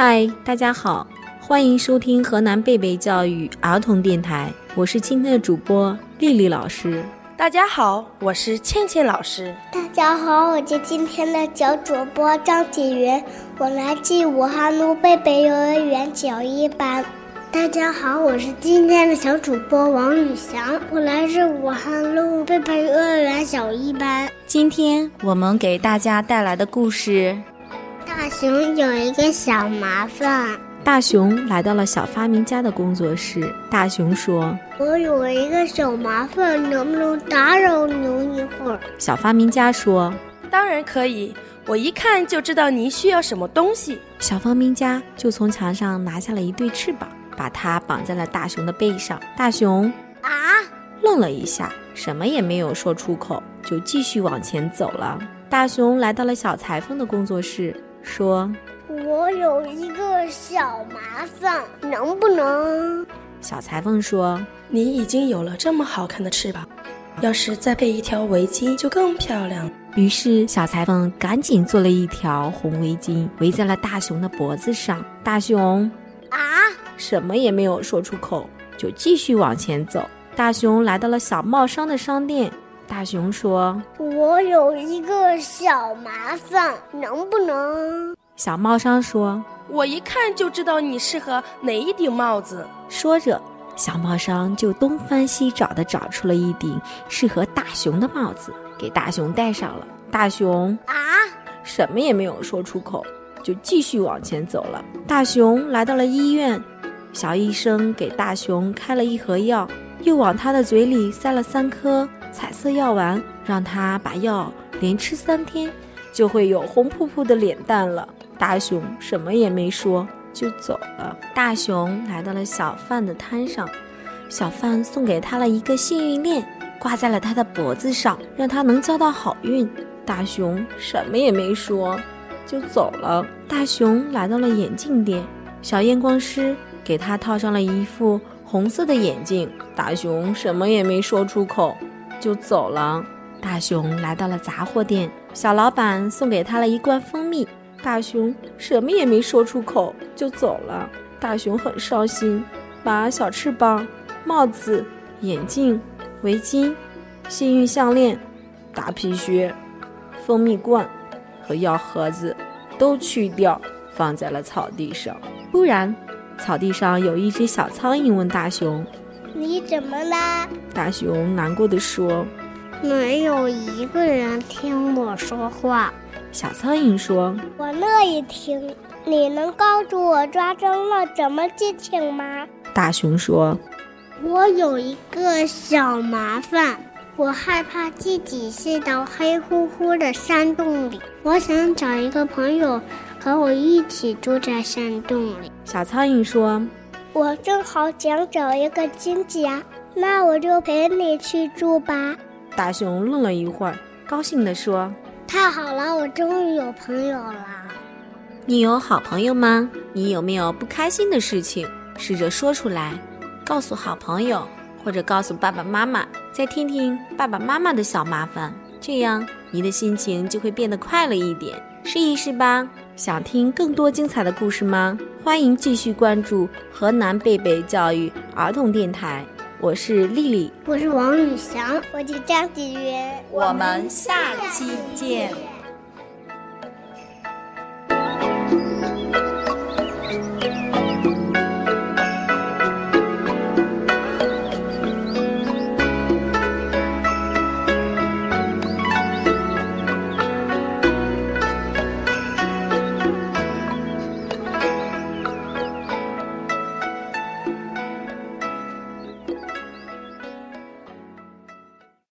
嗨，大家好，欢迎收听河南贝贝教育儿童电台，我是今天的主播丽丽老师。大家好，我是倩倩老师。大家好，我是今天的小主播张景云，我来自武汉路贝贝幼儿园小一班。大家好，我是今天的小主播王宇翔，我来自武汉路贝贝幼儿园小一班。今天我们给大家带来的故事：大熊有一个小麻烦。大熊来到了小发明家的工作室。大熊说：“我有一个小麻烦，能不能打扰您一会儿？”小发明家说：“当然可以，我一看就知道您需要什么东西。”小发明家就从墙上拿下了一对翅膀。把它绑在了大熊的背上，大熊啊愣了一下，什么也没有说出口，就继续往前走了。大熊来到了小裁缝的工作室，说：“我有一个小麻烦，能不能？”小裁缝说：“你已经有了这么好看的翅膀，要是再配一条围巾就更漂亮。”于是小裁缝赶紧做了一条红围巾，围在了大熊的脖子上。大熊啊。什么也没有说出口，就继续往前走。大熊来到了小帽商的商店。大熊说：“我有一个小麻烦，能不能？”小帽商说：“我一看就知道你适合哪一顶帽子。”说着，小帽商就东翻西找的找出了一顶适合大熊的帽子，给大熊戴上了。大熊啊，什么也没有说出口，就继续往前走了。大熊来到了医院。小医生给大熊开了一盒药，又往他的嘴里塞了三颗彩色药丸，让他把药连吃三天，就会有红扑扑的脸蛋了。大熊什么也没说，就走了。大熊来到了小贩的摊上，小贩送给他了一个幸运链，挂在了他的脖子上，让他能交到好运。大熊什么也没说，就走了。大熊来到了眼镜店，小验光师。给他套上了一副红色的眼镜，大熊什么也没说出口，就走了。大熊来到了杂货店，小老板送给他了一罐蜂蜜，大熊什么也没说出口，就走了。大熊很伤心，把小翅膀、帽子、眼镜、围巾、幸运项链、大皮靴、蜂蜜罐和药盒子都去掉，放在了草地上。突然。草地上有一只小苍蝇问大熊：“你怎么啦？”大熊难过的说：“没有一个人听我说话。”小苍蝇说：“我乐意听。你能告诉我抓针了怎么进去吗？”大熊说：“我有一个小麻烦，我害怕自己睡到黑乎乎的山洞里，我想找一个朋友。”和我一起住在山洞里。小苍蝇说：“我正好想找一个亲戚啊，那我就陪你去住吧。”大熊愣了一会儿，高兴地说：“太好了，我终于有朋友了。”你有好朋友吗？你有没有不开心的事情？试着说出来，告诉好朋友，或者告诉爸爸妈妈，再听听爸爸妈妈的小麻烦，这样你的心情就会变得快乐一点。试一试吧。想听更多精彩的故事吗？欢迎继续关注河南贝贝教育儿童电台。我是丽丽，我是王宇翔，我是张子云。我们下期见。